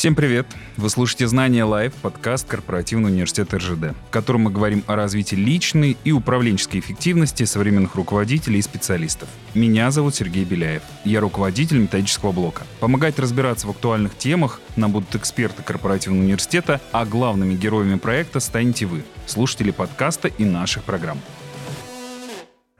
Всем привет! Вы слушаете «Знания Лайв», подкаст Корпоративного университета РЖД, в котором мы говорим о развитии личной и управленческой эффективности современных руководителей и специалистов. Меня зовут Сергей Беляев. Я руководитель методического блока. Помогать разбираться в актуальных темах нам будут эксперты Корпоративного университета, а главными героями проекта станете вы, слушатели подкаста и наших программ.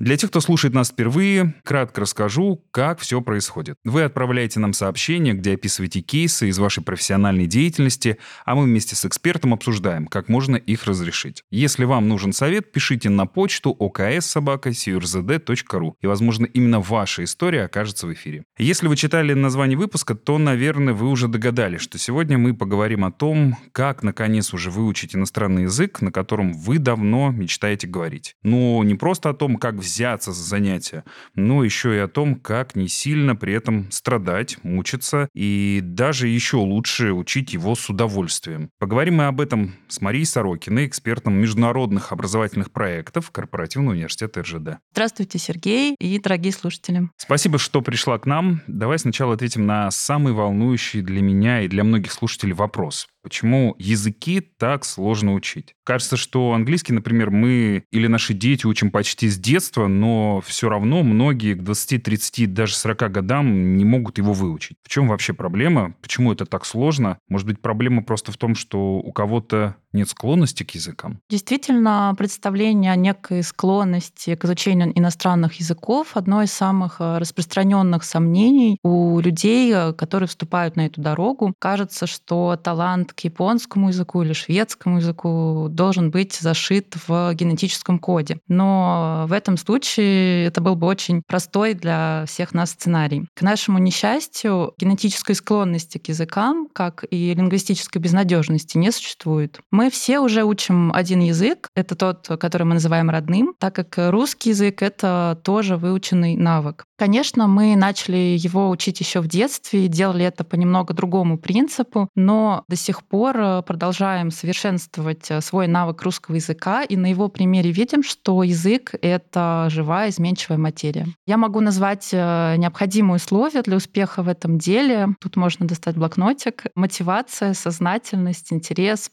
Для тех, кто слушает нас впервые, кратко расскажу, как все происходит. Вы отправляете нам сообщение, где описываете кейсы из вашей профессиональной деятельности, а мы вместе с экспертом обсуждаем, как можно их разрешить. Если вам нужен совет, пишите на почту oks.sobaka.curz.ru, и, возможно, именно ваша история окажется в эфире. Если вы читали название выпуска, то, наверное, вы уже догадались, что сегодня мы поговорим о том, как, наконец, уже выучить иностранный язык, на котором вы давно мечтаете говорить. Но не просто о том, как взяться за занятия, но еще и о том, как не сильно при этом страдать, мучиться и даже еще лучше учить его с удовольствием. Поговорим мы об этом с Марией Сорокиной, экспертом международных образовательных проектов Корпоративного университета РЖД. Здравствуйте, Сергей и дорогие слушатели. Спасибо, что пришла к нам. Давай сначала ответим на самый волнующий для меня и для многих слушателей вопрос. Почему языки так сложно учить? Кажется, что английский, например, мы или наши дети учим почти с детства, но все равно многие к 20, 30, даже 40 годам не могут его выучить. В чем вообще проблема? Почему это так сложно? Может быть, проблема просто в том, что у кого-то нет склонности к языкам? Действительно, представление о некой склонности к изучению иностранных языков одно из самых э, распространенных сомнений у людей, э, которые вступают на эту дорогу. Кажется, что талант к японскому языку или шведскому языку должен быть зашит в генетическом коде. Но в этом случае это был бы очень простой для всех нас сценарий. К нашему несчастью, генетической склонности к языкам, как и лингвистической безнадежности, не существует. Мы все уже учим один язык, это тот, который мы называем родным, так как русский язык — это тоже выученный навык. Конечно, мы начали его учить еще в детстве делали это по немного другому принципу, но до сих пор э, продолжаем совершенствовать э, свой навык русского языка, и на его примере видим, что язык — это живая, изменчивая материя. Я могу назвать э, необходимые условия для успеха в этом деле. Тут можно достать блокнотик. Мотивация, сознательность, интерес,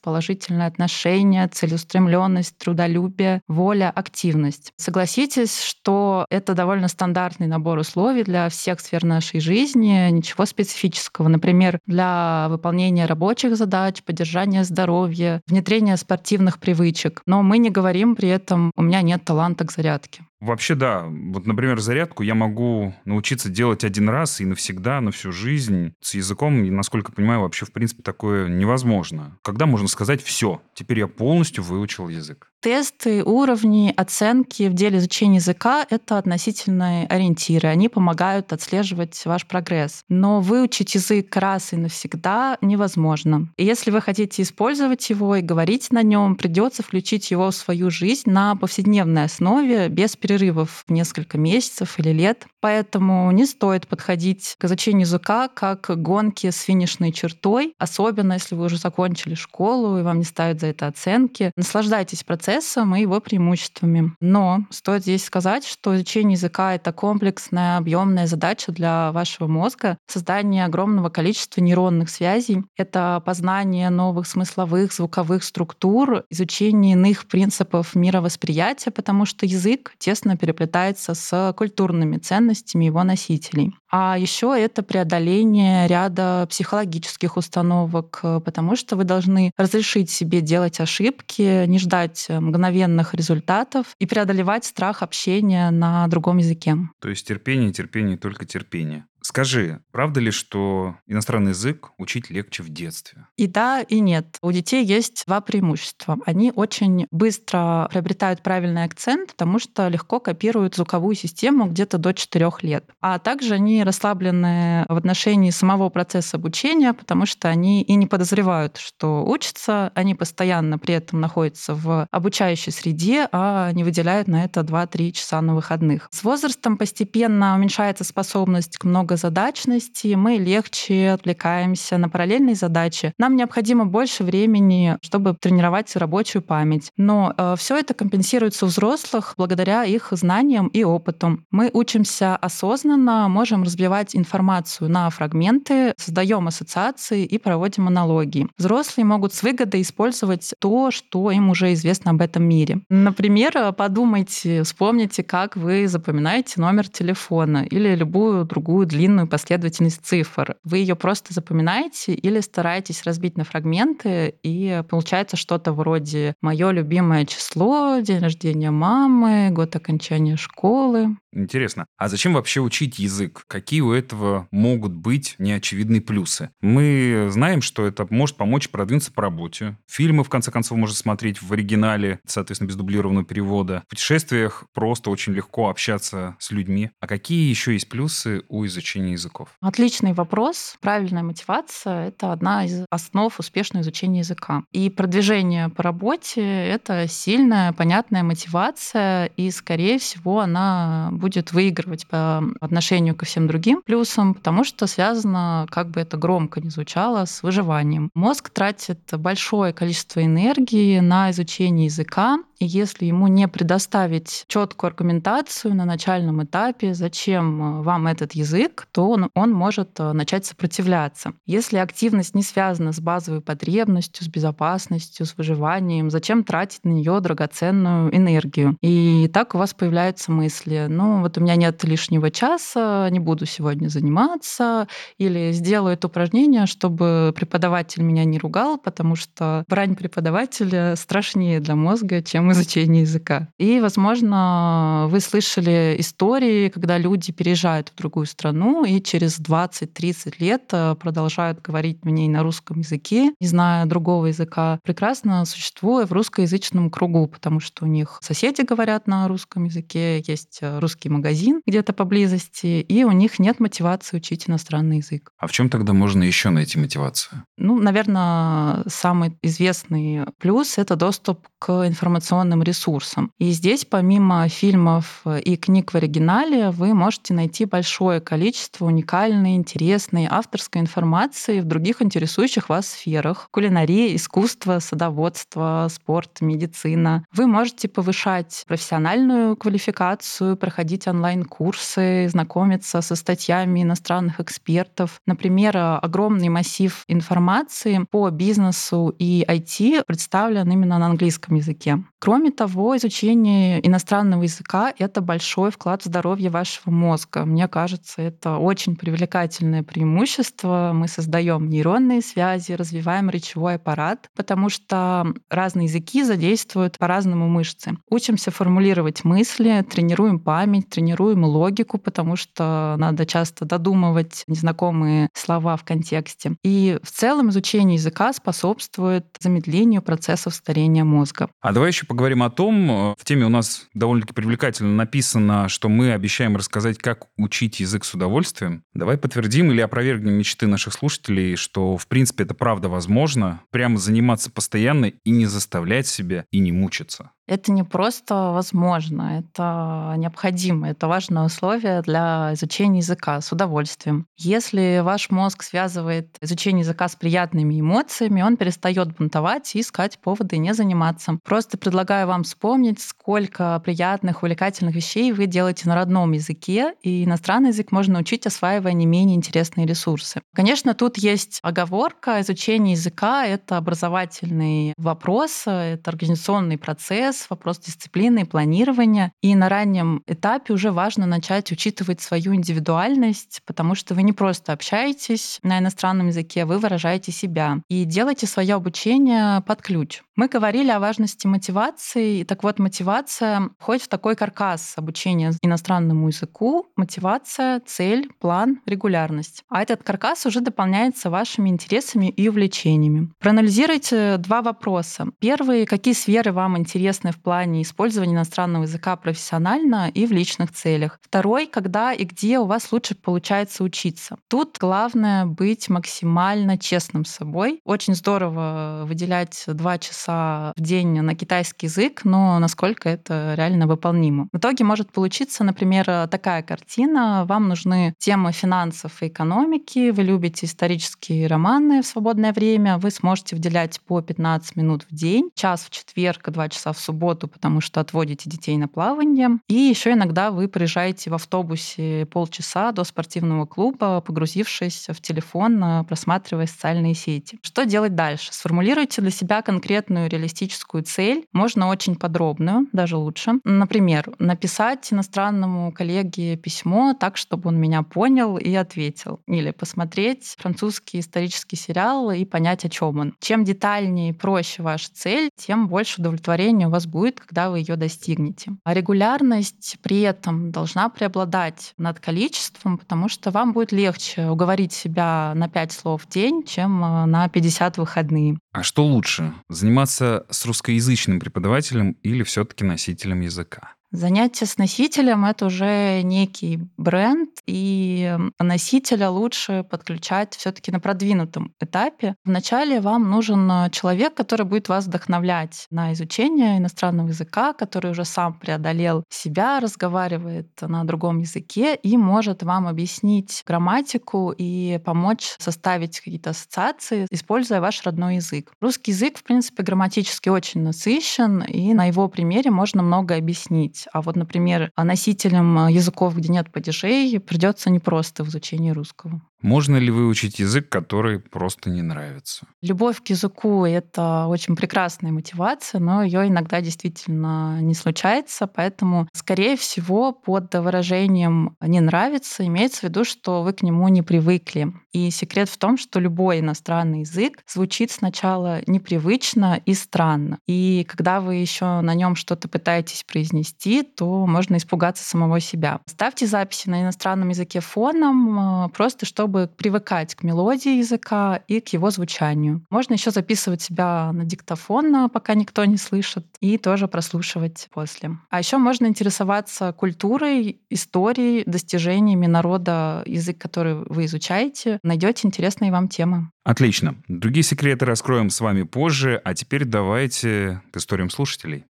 положительное отношение, целеустремленность, трудолюбие, воля, активность. Согласитесь, что это довольно стандартный набор условий для всех сфер нашей жизни, ничего специфического. Например, для выполнения рабочих задач, поддержания здоровья, внедрения спортивных привычек. Но мы не говорим при этом «у меня нет таланта к зарядке». Вообще, да. Вот, например, зарядку я могу научиться делать один раз и навсегда, на всю жизнь. С языком, насколько понимаю, вообще, в принципе, такое невозможно. Когда можно сказать «все, теперь я полностью выучил язык»? Тесты, уровни, оценки в деле изучения языка — это относительные ориентиры. Они помогают отслеживать ваш прогресс. Но выучить язык раз и навсегда невозможно. И если вы хотите использовать его и говорить на нем, придется включить его в свою жизнь на повседневной основе без перерывов в несколько месяцев или лет. Поэтому не стоит подходить к изучению языка как к гонке с финишной чертой, особенно если вы уже закончили школу и вам не ставят за это оценки. Наслаждайтесь процессом и его преимуществами. Но стоит здесь сказать, что изучение языка — это комплексная, объемная задача для вашего мозга, создание огромного количества нейронных связей. Это познание новых смысловых, звуковых структур, изучение иных принципов мировосприятия, потому что язык тесно переплетается с культурными ценностями, его носителей. А еще это преодоление ряда психологических установок, потому что вы должны разрешить себе делать ошибки, не ждать мгновенных результатов и преодолевать страх общения на другом языке. То есть терпение, терпение, только терпение. Скажи, правда ли, что иностранный язык учить легче в детстве? И да, и нет. У детей есть два преимущества. Они очень быстро приобретают правильный акцент, потому что легко копируют звуковую систему где-то до 4 лет. А также они расслаблены в отношении самого процесса обучения, потому что они и не подозревают, что учатся, они постоянно при этом находятся в обучающей среде, а не выделяют на это 2-3 часа на выходных. С возрастом постепенно уменьшается способность к много многозадачности, мы легче отвлекаемся на параллельные задачи. Нам необходимо больше времени, чтобы тренировать рабочую память. Но э, все это компенсируется у взрослых благодаря их знаниям и опыту. Мы учимся осознанно, можем разбивать информацию на фрагменты, создаем ассоциации и проводим аналогии. Взрослые могут с выгодой использовать то, что им уже известно об этом мире. Например, подумайте, вспомните, как вы запоминаете номер телефона или любую другую длинную последовательность цифр. Вы ее просто запоминаете или стараетесь разбить на фрагменты, и получается что-то вроде «Мое любимое число», «День рождения мамы», «Год окончания школы». Интересно. А зачем вообще учить язык? Какие у этого могут быть неочевидные плюсы? Мы знаем, что это может помочь продвинуться по работе. Фильмы, в конце концов, можно смотреть в оригинале, соответственно, без дублированного перевода. В путешествиях просто очень легко общаться с людьми. А какие еще есть плюсы у изучения языков? Отличный вопрос. Правильная мотивация — это одна из основ успешного изучения языка. И продвижение по работе — это сильная, понятная мотивация, и, скорее всего, она будет выигрывать по отношению ко всем другим плюсам, потому что связано, как бы это громко не звучало, с выживанием. Мозг тратит большое количество энергии на изучение языка, и если ему не предоставить четкую аргументацию на начальном этапе, зачем э, вам этот язык, то он, он может э, начать сопротивляться. Если активность не связана с базовой потребностью, с безопасностью, с выживанием, зачем тратить на нее драгоценную энергию? И так у вас появляются мысли, ну вот у меня нет лишнего часа, не буду сегодня заниматься, или сделаю это упражнение, чтобы преподаватель меня не ругал, потому что брань преподавателя страшнее для мозга, чем тему изучения языка. И, возможно, вы слышали истории, когда люди переезжают в другую страну и через 20-30 лет э, продолжают говорить в ней на русском языке, не зная другого языка, прекрасно существуя в русскоязычном кругу, потому что у них соседи говорят на русском языке, есть э, русский магазин где-то поблизости, и у них нет мотивации учить иностранный язык. А в чем тогда можно еще найти мотивацию? Ну, наверное, самый известный плюс — это доступ к информационным ресурсам. И здесь помимо фильмов и книг в оригинале вы можете найти большое количество уникальной, интересной авторской информации в других интересующих вас сферах. Кулинария, искусство, садоводство, спорт, медицина. Вы можете повышать профессиональную квалификацию, проходить онлайн-курсы, знакомиться со статьями иностранных экспертов. Например, огромный массив информации по бизнесу и IT представлен именно на английском языке. Кроме того, изучение иностранного языка — это большой вклад в здоровье вашего мозга. Мне кажется, это очень привлекательное преимущество. Мы создаем нейронные связи, развиваем речевой аппарат, потому что разные языки задействуют по-разному мышцы. Учимся формулировать мысли, тренируем память, тренируем логику, потому что надо часто додумывать незнакомые слова в контексте. И в целом изучение языка способствует замедлению процессов старения мозга. А давай еще поговорим о том, э, в теме у нас довольно-таки привлекательно написано, что мы обещаем рассказать, как учить язык с удовольствием. Давай подтвердим или опровергнем мечты наших слушателей, что, в принципе, это правда возможно, прямо заниматься постоянно и не заставлять себя и не мучиться. Это не просто возможно, это необходимо, это важное условие для изучения языка с удовольствием. Если ваш мозг связывает изучение языка с приятными эмоциями, он перестает бунтовать и искать поводы не заниматься. Просто предлагаю вам вспомнить, сколько приятных, увлекательных вещей вы делаете на родном языке, и иностранный язык можно учить, осваивая не менее интересные ресурсы. Конечно, тут есть оговорка. Изучение языка — это образовательный вопрос, это организационный процесс, процесс, вопрос дисциплины и планирования. И на раннем этапе уже важно начать учитывать свою индивидуальность, потому что вы не просто общаетесь на иностранном языке, вы выражаете себя. И делайте свое обучение под ключ. Мы говорили о важности мотивации. И так вот, мотивация входит в такой каркас обучения иностранному языку. Мотивация, цель, план, регулярность. А этот каркас уже дополняется вашими интересами и увлечениями. Проанализируйте два вопроса. Первый, какие сферы вам интересны интересны в плане использования иностранного языка профессионально и в личных целях. Второй, когда и где у вас лучше получается учиться. Тут главное быть максимально честным с собой. Очень здорово выделять два часа в день на китайский язык, но насколько это реально выполнимо. В итоге может получиться, например, такая картина. Вам нужны темы финансов и экономики, вы любите исторические романы в свободное время, вы сможете выделять по 15 минут в день, час в четверг и два часа в субботу, потому что отводите детей на плавание. И еще иногда вы приезжаете в автобусе полчаса до спортивного клуба, погрузившись в телефон, просматривая социальные сети. Что делать дальше? Сформулируйте для себя конкретную реалистическую цель, можно очень подробную, даже лучше. Например, написать иностранному коллеге письмо так, чтобы он меня понял и ответил. Или посмотреть французский исторический сериал и понять, о чем он. Чем детальнее и проще ваша цель, тем больше удовлетворения у вас будет, когда вы ее достигнете. А регулярность при этом должна преобладать над количеством, потому что вам будет легче уговорить себя на 5 слов в день, чем э, на 50 выходные. А что лучше, заниматься с русскоязычным преподавателем или все-таки носителем языка? Занятие с носителем — это уже некий бренд, и носителя лучше подключать все таки на продвинутом этапе. Вначале вам нужен э, человек, который будет вас вдохновлять на изучение иностранного языка, который уже сам преодолел себя, разговаривает на другом языке и может вам объяснить грамматику и помочь составить какие-то ассоциации, используя ваш родной язык. Русский язык, в принципе, грамматически очень насыщен, и на его примере можно много объяснить изучить. А вот, например, носителям э, языков, где нет падежей, придется непросто в изучении русского. Можно ли выучить язык, который просто не нравится? Любовь к языку — это очень прекрасная мотивация, но ее иногда действительно не случается, поэтому, скорее всего, под выражением «не нравится» имеется в виду, что вы к нему не привыкли. И секрет в том, что любой иностранный язык звучит сначала непривычно и странно. И когда вы еще на нем что-то пытаетесь произнести, то можно испугаться самого себя. Ставьте записи на иностранном языке фоном, э, просто чтобы привыкать к мелодии языка и к его звучанию. Можно еще записывать себя на диктофон, пока никто не слышит, и тоже прослушивать после. А еще можно интересоваться культурой, историей, достижениями народа, язык, который вы изучаете. Найдете интересные вам темы. Отлично. Другие секреты раскроем с вами позже, а теперь давайте к историям слушателей.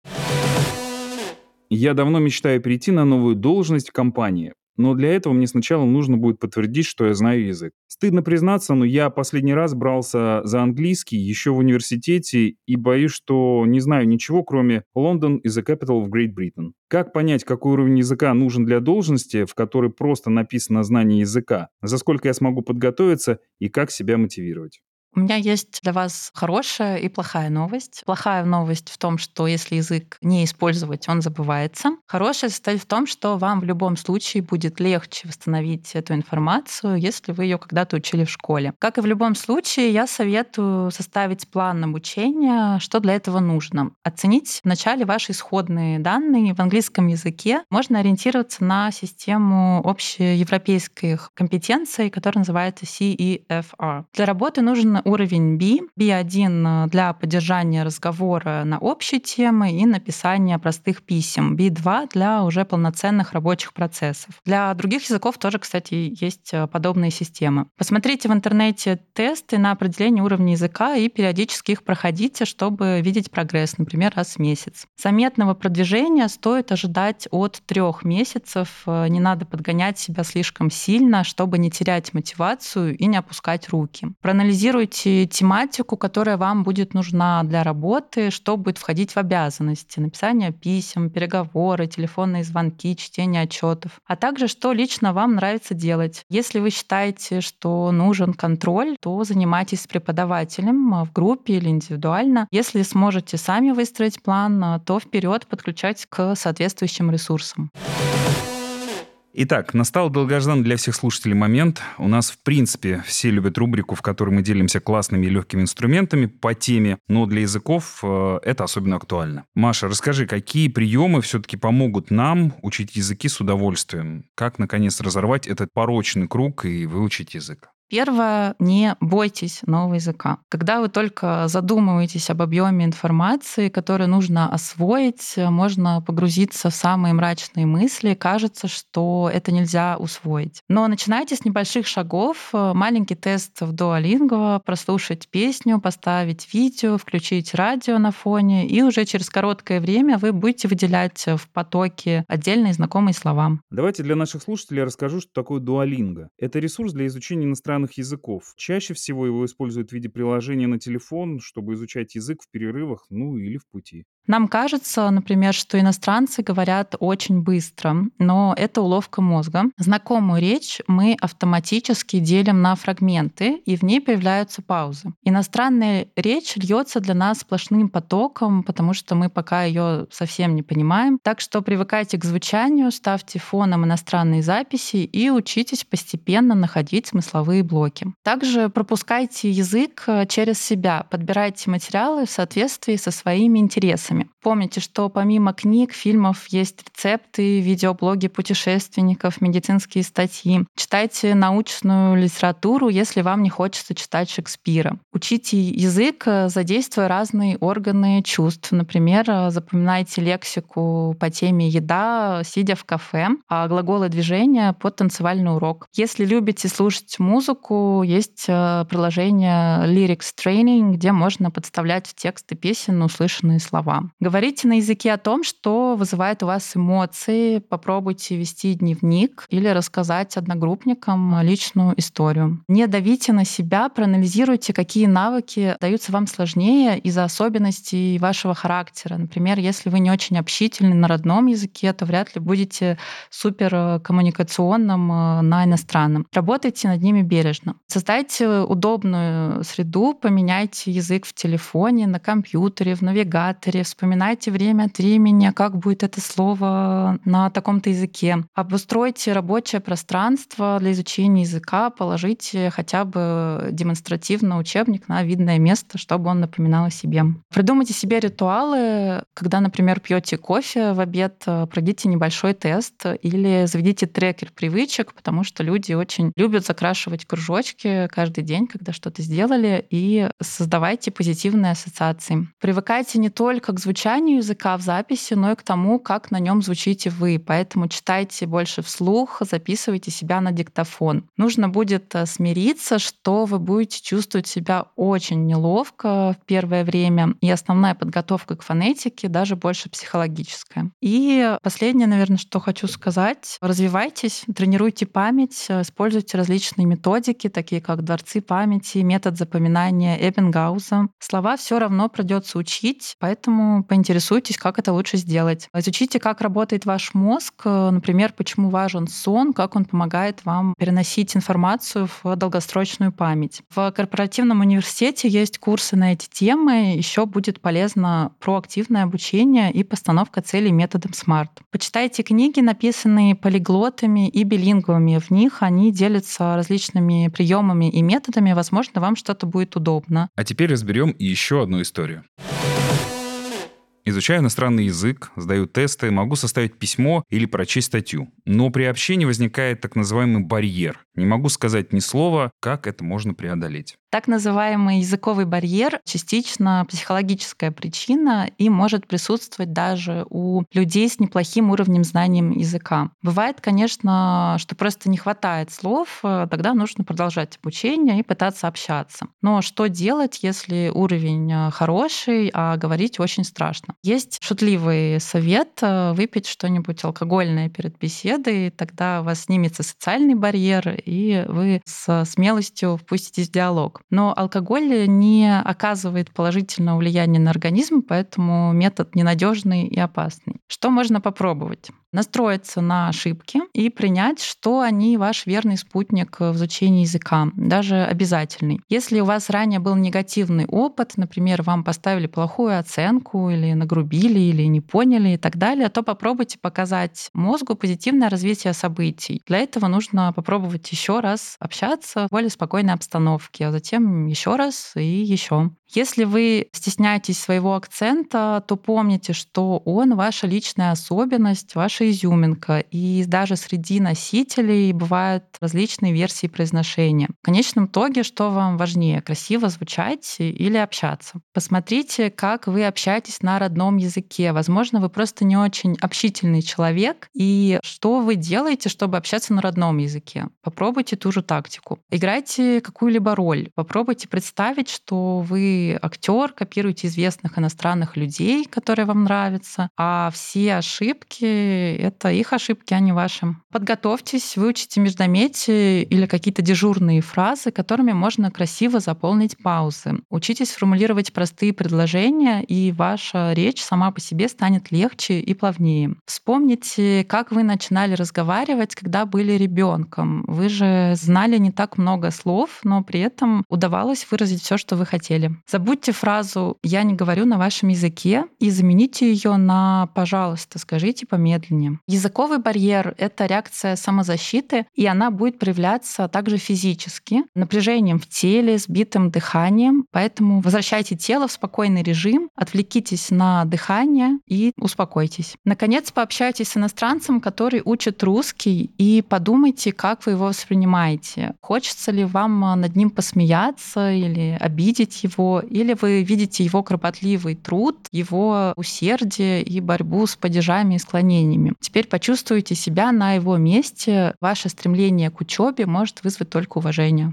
Я давно мечтаю перейти на новую должность в компании. Но для этого мне сначала нужно будет подтвердить, что я знаю язык. Стыдно признаться, но я последний раз брался за английский еще в университете и боюсь, что не знаю ничего, кроме London is the capital of Great Britain. Как понять, какой уровень языка нужен для должности, в которой просто написано знание языка? За сколько я смогу подготовиться и как себя мотивировать? У меня есть для вас хорошая и плохая новость. Плохая новость в том, что если язык не использовать, он забывается. Хорошая состоит в том, что вам в любом случае будет легче восстановить эту информацию, если вы ее когда-то учили в школе. Как и в любом случае, я советую составить план обучения, что для этого нужно. Оценить вначале ваши исходные данные в английском языке. Можно ориентироваться на систему общеевропейских компетенций, которая называется CEFR. Для работы нужен уровень B, B1 для поддержания разговора на общие темы и написания простых писем, B2 для уже полноценных рабочих процессов. Для других языков тоже, кстати, есть э, подобные системы. Посмотрите в интернете тесты на определение уровня языка и периодически их проходите, чтобы видеть прогресс, например, раз в месяц. Заметного продвижения стоит ожидать от трех месяцев. Э, не надо подгонять себя слишком сильно, чтобы не терять мотивацию и не опускать руки. Проанализируйте планируете тематику, которая вам будет нужна для работы, что будет входить в обязанности. Написание писем, переговоры, телефонные звонки, чтение отчетов. А также, что лично вам нравится делать. Если вы считаете, что нужен контроль, то занимайтесь с преподавателем в группе или индивидуально. Если сможете сами выстроить план, то вперед подключать к соответствующим ресурсам. Итак, настал долгожданный для всех слушателей момент. У нас, в принципе, все любят рубрику, в которой мы делимся классными и легкими инструментами по теме, но для языков э, это особенно актуально. Маша, расскажи, какие приемы все-таки помогут нам учить языки с удовольствием? Как, наконец, разорвать этот порочный круг и выучить язык? Первое, не бойтесь нового языка. Когда вы только задумываетесь об объеме информации, которую нужно освоить, можно погрузиться в самые мрачные мысли, кажется, что это нельзя усвоить. Но начинайте с небольших шагов, маленький тест в Duolingo, прослушать песню, поставить видео, включить радио на фоне, и уже через короткое время вы будете выделять в потоке отдельные знакомые слова. Давайте для наших слушателей расскажу, что такое Duolingo. Это ресурс для изучения иностранных языков. Чаще всего его используют в виде приложения на телефон, чтобы изучать язык в перерывах, ну или в пути. Нам кажется, например, что иностранцы говорят очень быстро, но это уловка мозга. Знакомую речь мы автоматически делим на фрагменты, и в ней появляются паузы. Иностранная речь льется для нас сплошным потоком, потому что мы пока ее совсем не понимаем. Так что привыкайте к звучанию, ставьте фоном иностранные записи и учитесь постепенно находить смысловые блоки. Также пропускайте язык э, через себя, подбирайте материалы в соответствии со своими интересами ресурсами. Помните, что помимо книг, фильмов есть рецепты, видеоблоги путешественников, медицинские статьи. Читайте научную литературу, если вам не хочется читать Шекспира. Учите язык, задействуя разные органы чувств. Например, запоминайте лексику по теме еда, сидя в кафе, а глаголы движения под танцевальный урок. Если любите слушать музыку, есть э, приложение Lyrics Training, где можно подставлять в тексты песен услышанные слова. Говорите на языке о том, что вызывает у вас эмоции. Попробуйте вести дневник или рассказать одногруппникам личную историю. Не давите на себя, проанализируйте, какие навыки даются вам сложнее из-за особенностей вашего характера. Например, если вы не очень общительны на родном языке, то вряд ли будете супер коммуникационным э, на иностранном. Работайте над ними бережно. Создайте удобную среду, поменяйте язык в телефоне, на компьютере, в навигаторе, в вспоминайте время от времени, как будет это слово на таком-то языке. Обустройте рабочее пространство для изучения языка, положите хотя бы демонстративно учебник на видное место, чтобы он напоминал о себе. Придумайте себе ритуалы, когда, например, пьете кофе в обед, пройдите небольшой тест или заведите трекер привычек, потому что люди очень любят закрашивать кружочки каждый день, когда что-то сделали, и создавайте позитивные ассоциации. Привыкайте не только к звучанию языка в записи, но и к тому, как на нем звучите вы. Поэтому читайте больше вслух, записывайте себя на диктофон. Нужно будет э, смириться, что вы будете чувствовать себя очень неловко в первое время. И основная подготовка к фонетике даже больше психологическая. И последнее, наверное, что хочу сказать. Развивайтесь, тренируйте память, э, используйте различные методики, такие как дворцы памяти, метод запоминания Эббингауза. Слова все равно придется учить, поэтому поинтересуйтесь, как это лучше сделать. Изучите, как работает ваш мозг, э, например, почему важен сон, как он помогает вам переносить информацию в долгосрочную память. В корпоративном университете есть курсы на эти темы. Еще будет полезно проактивное обучение и постановка целей методом SMART. Почитайте книги, написанные полиглотами и билингвами. В них они делятся различными приемами и методами. Возможно, вам что-то будет удобно. А теперь разберем еще одну историю. Изучаю иностранный язык, сдаю тесты, могу составить письмо или прочесть статью. Но при общении возникает так называемый барьер. Не могу сказать ни слова, как это можно преодолеть. Так называемый языковый барьер частично психологическая причина и может присутствовать даже у людей с неплохим уровнем знанием языка. Бывает, конечно, что просто не хватает слов, э, тогда нужно продолжать обучение и пытаться общаться. Но что делать, если уровень э, хороший, а говорить очень страшно? Есть шутливый совет э, выпить что-нибудь алкогольное перед беседой, тогда у вас снимется социальный барьер, и вы с смелостью впуститесь в диалог. Но алкоголь не оказывает положительного влияния на организм, поэтому метод ненадежный и опасный. Что можно попробовать? Настроиться на ошибки и принять, что они ваш верный спутник в изучении языка, даже обязательный. Если у вас ранее был негативный опыт, например, вам поставили плохую оценку или нагрубили, или не поняли и так далее, то попробуйте показать мозгу позитивное развитие событий. Для этого нужно попробовать еще раз общаться в более спокойной обстановке, а затем еще раз и еще. Если вы стесняетесь своего акцента, то помните, что он ваша личная особенность, ваша ваша изюминка, и даже среди носителей бывают различные версии произношения. В конечном итоге, что вам важнее, красиво звучать или общаться? Посмотрите, как вы общаетесь на родном языке. Возможно, вы просто не очень общительный человек, и что вы делаете, чтобы общаться на родном языке? Попробуйте ту же тактику. Играйте какую-либо роль. Попробуйте представить, что вы актер, копируете известных иностранных людей, которые вам нравятся, а все ошибки — это их ошибки, а не ваши. Подготовьтесь, выучите междометие или какие-то дежурные фразы, которыми можно красиво заполнить паузы. Учитесь формулировать простые предложения, и ваша речь сама по себе станет легче и плавнее. Вспомните, как вы начинали разговаривать, когда были ребенком. Вы же знали не так много слов, но при этом удавалось выразить все, что вы хотели. Забудьте фразу «я не говорю на вашем языке» и замените ее на «пожалуйста, скажите помедленнее». Языковый барьер — это реакция самозащиты, и она будет проявляться также физически, напряжением в теле, сбитым дыханием. Поэтому возвращайте тело в спокойный режим, отвлекитесь на дыхание и успокойтесь. Наконец, пообщайтесь с иностранцем, который учит русский, и подумайте, как вы его воспринимаете. Хочется ли вам над ним посмеяться или обидеть его, или вы видите его кропотливый труд, его усердие и борьбу с падежами и склонениями. Теперь почувствуйте себя на его месте. Ваше стремление к учебе может вызвать только уважение.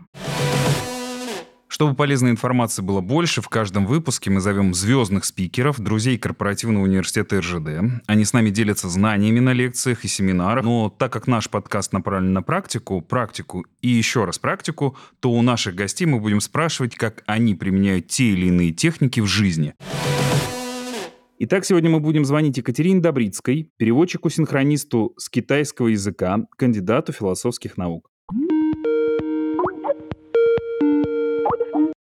Чтобы полезной информации было больше, в каждом выпуске мы зовем звездных спикеров, друзей корпоративного университета РЖД. Они с нами делятся знаниями на лекциях и семинарах. Но так как наш подкаст направлен на практику, практику и еще раз практику, то у наших гостей мы будем спрашивать, как они применяют те или иные техники в жизни. Итак, сегодня мы будем звонить Екатерине Добрицкой, переводчику-синхронисту с китайского языка, кандидату философских наук.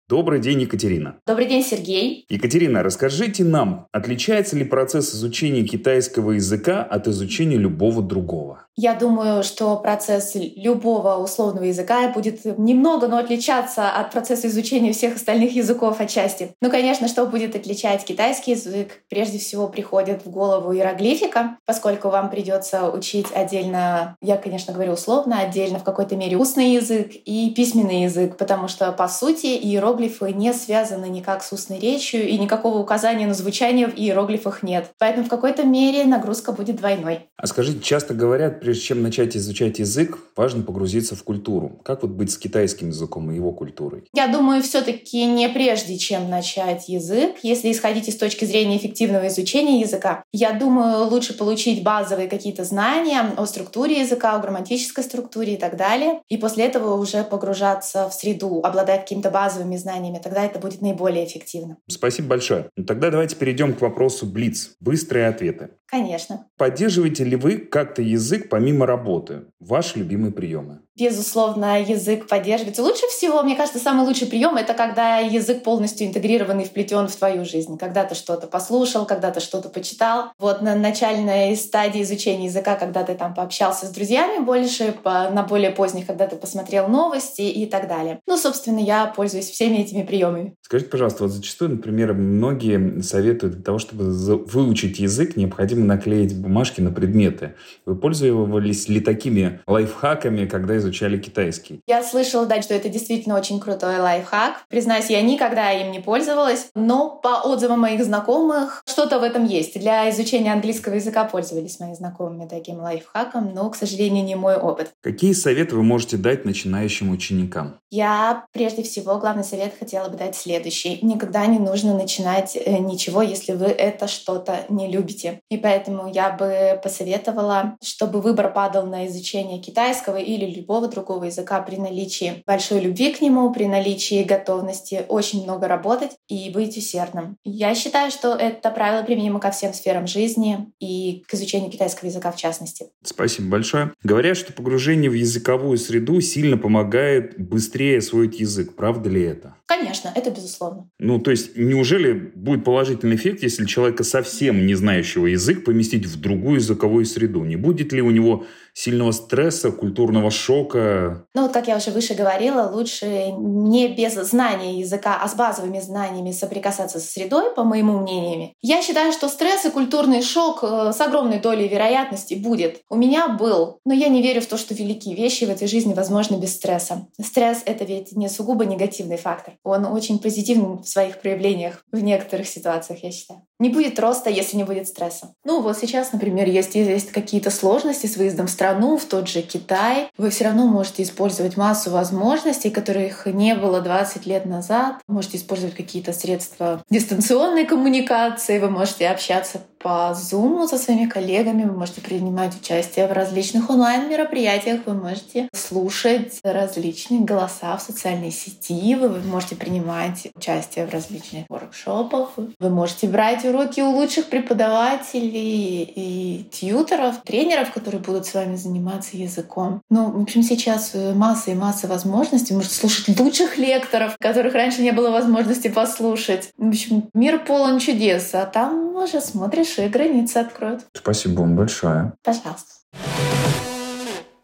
Добрый день, Екатерина. Добрый день, Сергей. Екатерина, расскажите нам, отличается ли процесс изучения китайского языка от изучения любого другого? Я думаю, что процесс любого условного языка будет немного, но отличаться от процесса изучения всех остальных языков отчасти. Ну, конечно, что будет отличать китайский язык? Прежде всего приходит в голову иероглифика, поскольку вам придется учить отдельно, я, конечно, говорю условно, отдельно в какой-то мере устный язык и письменный язык, потому что, по сути, иероглифы не связаны никак с устной речью, и никакого указания на звучание в иероглифах нет. Поэтому в какой-то мере нагрузка будет двойной. А скажите, часто говорят, прежде чем начать изучать язык, важно погрузиться в культуру. Как вот быть с китайским языком и его культурой? Я думаю, все-таки не прежде, чем начать язык, если исходить из точки зрения эффективного изучения языка. Я думаю, лучше получить базовые какие-то знания о структуре языка, о грамматической структуре и так далее. И после этого уже погружаться в среду, обладать какими-то базовыми знаниями. Тогда это будет наиболее эффективно. Спасибо большое. Ну, тогда давайте перейдем к вопросу Блиц. Быстрые ответы. Конечно. Поддерживаете ли вы как-то язык помимо работы? Ваши любимые приемы? Безусловно, язык поддерживается. Лучше всего, мне кажется, самый лучший прием это когда язык полностью интегрирован и вплетен в твою жизнь. Когда ты что-то послушал, когда ты что-то почитал. Вот на начальной стадии изучения языка, когда ты там пообщался с друзьями больше, по, на более поздних, когда ты посмотрел новости и так далее. Ну, собственно, я пользуюсь всеми этими приемами. Скажите, пожалуйста, вот зачастую, например, многие советуют для того, чтобы выучить язык, необходимо наклеить бумажки на предметы. Вы пользовались ли такими лайфхаками, когда изучали китайский. Я слышала, да, что это действительно очень крутой лайфхак. Признаюсь, я никогда им не пользовалась, но по отзывам моих знакомых что-то в этом есть. Для изучения английского языка пользовались мои знакомые таким лайфхаком, но, к сожалению, не мой опыт. Какие советы вы можете дать начинающим ученикам? Я, прежде всего, главный совет хотела бы дать следующий. Никогда не нужно начинать э, ничего, если вы это что-то не любите. И поэтому я бы посоветовала, чтобы выбор падал на изучение китайского или любого другого языка при наличии большой любви к нему, при наличии готовности очень много работать и быть усердным. Я считаю, что это правило применимо ко всем сферам жизни и к изучению китайского языка в частности. Спасибо большое. Говорят, что погружение в языковую среду сильно помогает быстрее освоить язык. Правда ли это? Конечно, это безусловно. Ну, то есть, неужели будет положительный эффект, если человека совсем не знающего язык поместить в другую языковую среду? Не будет ли у него сильного стресса, культурного шока? Ну вот, как я уже выше говорила, лучше не без знания языка, а с базовыми знаниями соприкасаться со средой, по моему мнению. Я считаю, что стресс и культурный шок э, с огромной долей вероятности будет. У меня был, но я не верю в то, что великие вещи в этой жизни возможны без стресса. Стресс — это ведь не сугубо негативный фактор. Он очень позитивный в своих проявлениях в некоторых ситуациях, я считаю. Не будет роста, если не будет стресса. Ну вот сейчас, например, есть, есть какие-то сложности с выездом в страну, в тот же Китай. Вы все равно можете использовать массу возможностей, которых не было 20 лет назад. Вы можете использовать какие-то средства дистанционной коммуникации, вы можете общаться по Zoom со своими коллегами, вы можете принимать участие в различных онлайн-мероприятиях, вы можете слушать различные голоса в социальной сети, вы можете принимать участие в различных воркшопах, вы можете брать уроки у лучших преподавателей и тьютеров, тренеров, которые будут с вами заниматься языком. Ну, в общем, сейчас масса и масса возможностей. Вы можете слушать лучших лекторов, которых раньше не было возможности послушать. В общем, мир полон чудес, а там уже смотришь большие границы откроют. Спасибо вам большое. Пожалуйста.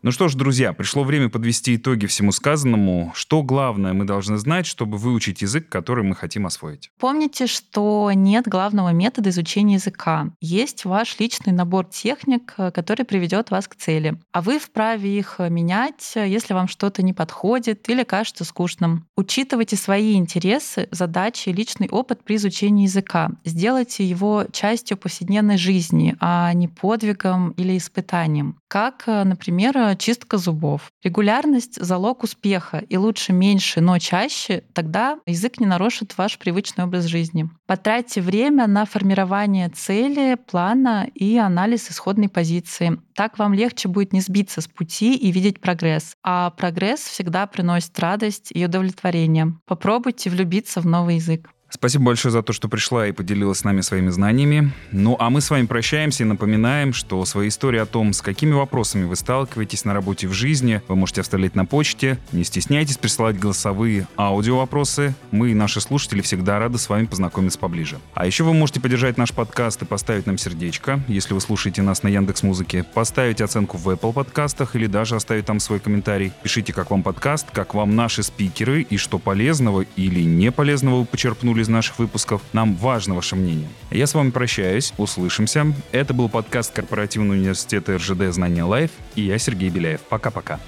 Ну что ж, друзья, пришло время подвести итоги всему сказанному. Что главное мы должны знать, чтобы выучить язык, который мы хотим освоить? Помните, что нет главного метода изучения языка. Есть ваш личный набор техник, который приведет вас к цели. А вы вправе их менять, если вам что-то не подходит или кажется скучным. Учитывайте свои интересы, задачи и личный опыт при изучении языка. Сделайте его частью повседневной жизни, а не подвигом или испытанием. Как, например, чистка зубов. Регулярность — залог успеха, и лучше меньше, но чаще, тогда язык не нарушит ваш привычный образ жизни. Потратьте время на формирование цели, плана и анализ исходной позиции. Так вам легче будет не сбиться с пути и видеть прогресс. А прогресс всегда приносит радость и удовлетворение. Попробуйте влюбиться в новый язык. Спасибо большое за то, что пришла и поделилась с нами своими знаниями. Ну, а мы с вами прощаемся и напоминаем, что свои истории о том, с какими вопросами вы сталкиваетесь на работе в жизни, вы можете оставлять на почте. Не стесняйтесь присылать голосовые аудио-вопросы. Мы и наши слушатели всегда рады с вами познакомиться поближе. А еще вы можете поддержать наш подкаст и поставить нам сердечко, если вы слушаете нас на Яндекс Музыке, поставить оценку в Apple подкастах или даже оставить там свой комментарий. Пишите, как вам подкаст, как вам наши спикеры и что полезного или не полезного вы почерпнули почерпнули из наших выпусков. Нам важно ваше мнение. Я с вами прощаюсь. Услышимся. Это был подкаст Корпоративного университета РЖД «Знания Live» и я Сергей Беляев. Пока-пока.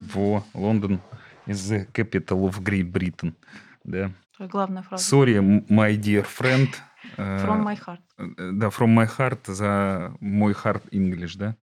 Во, London is the capital of Great Britain. Да. Главная фраза. Sorry, my dear friend. From my heart. Да, from my heart за мой heart English, да?